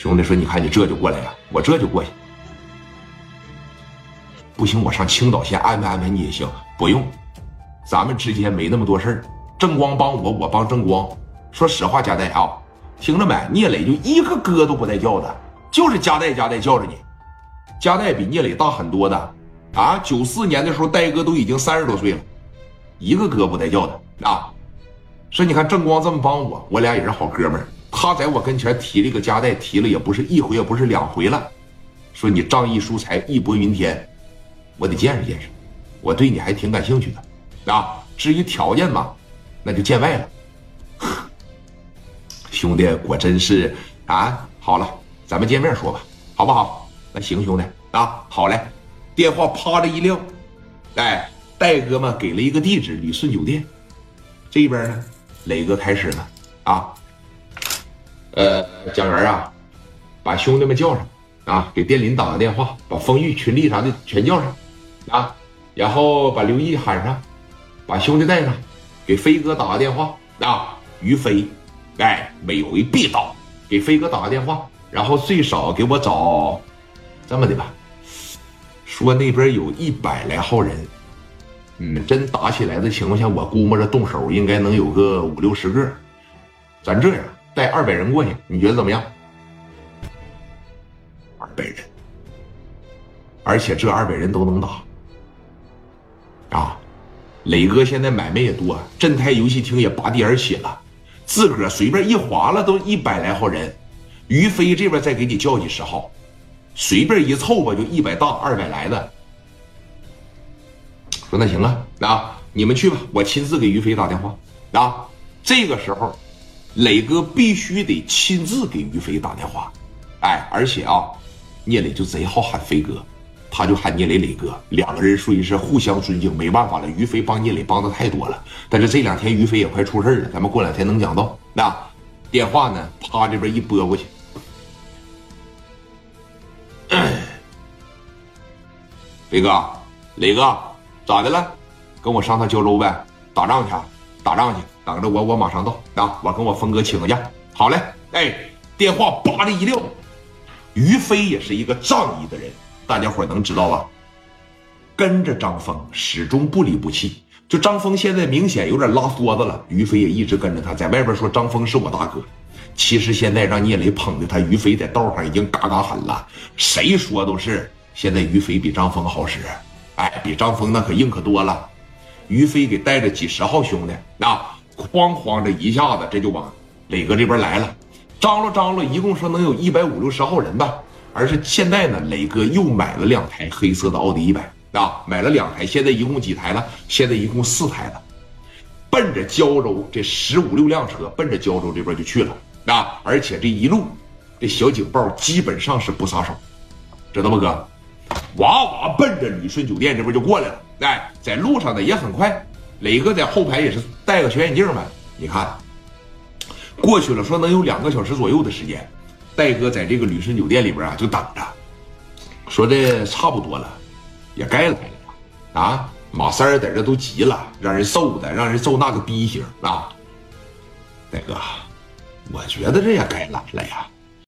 兄弟说：“你看你这就过来了，我这就过去。不行，我上青岛县安排安排你也行。不用，咱们之间没那么多事儿。正光帮我，我帮正光。说实话，加代啊，听着没？聂磊就一个哥都不带叫的，就是加代加代叫着你。加代比聂磊大很多的啊！九四年的时候，戴哥都已经三十多岁了，一个哥不带叫的啊。说你看正光这么帮我，我俩也是好哥们儿。他在我跟前提这个加代，提了也不是一回，也不是两回了。说你仗义疏财，义薄云天，我得见识见识。我对你还挺感兴趣的啊。至于条件嘛，那就见外了。兄弟，果真是啊！好了，咱们见面说吧，好不好？那行，兄弟啊，好嘞。电话啪的一撂，哎，戴哥们给了一个地址，旅顺酒店。这边呢，磊哥开始了啊。呃，蒋元啊，把兄弟们叫上啊，给店林打个电话，把风玉、群力啥的全叫上啊，然后把刘毅喊上，把兄弟带上，给飞哥打个电话啊，于飞。哎，每回必到，给飞哥打个电话，然后最少给我找这么的吧，说那边有一百来号人，嗯，真打起来的情况下，我估摸着动手应该能有个五六十个。咱这样带二百人过去，你觉得怎么样？二百人，而且这二百人都能打啊！磊哥现在买卖也多，镇泰游戏厅也拔地而起了。自个儿随便一划了都一百来号人，于飞这边再给你叫几十号，随便一凑吧就一百大二百来的。说那行啊，啊你们去吧，我亲自给于飞打电话。啊，这个时候，磊哥必须得亲自给于飞打电话。哎，而且啊，聂磊就贼好喊飞哥。他就喊聂磊磊哥，两个人属于是互相尊敬，没办法了。于飞帮聂磊帮的太多了，但是这两天于飞也快出事了，咱们过两天能讲到。那电话呢？啪这边一拨过去，飞哥，磊哥，咋的了？跟我上趟胶州呗，打仗去，打仗去，等着我，我马上到。啊，我跟我峰哥请个假。好嘞，哎，电话叭的一撂，于飞也是一个仗义的人。大家伙能知道吧？跟着张峰始终不离不弃。就张峰现在明显有点拉梭子了，于飞也一直跟着他，在外边说张峰是我大哥。其实现在让聂磊捧的他，于飞在道上已经嘎嘎狠了。谁说都是现在于飞比张峰好使，哎，比张峰那可硬可多了。于飞给带着几十号兄弟，那哐哐这一下子这就往磊哥这边来了，张罗张罗，一共说能有一百五六十号人吧。而是现在呢，磊哥又买了两台黑色的奥迪一百啊，买了两台，现在一共几台了？现在一共四台了，奔着胶州这十五六辆车，奔着胶州这边就去了啊！而且这一路，这小警报基本上是不撒手，知道不哥？哇哇奔着旅顺酒店这边就过来了，哎，在路上呢也很快，磊哥在后排也是戴个全眼镜呗，你看，过去了，说能有两个小时左右的时间。戴哥在这个旅顺酒店里边啊，就等着，说这差不多了，也该来了啊！马三儿在这都急了，让人揍的，让人揍那个逼型啊！戴哥，我觉得这也该来了呀。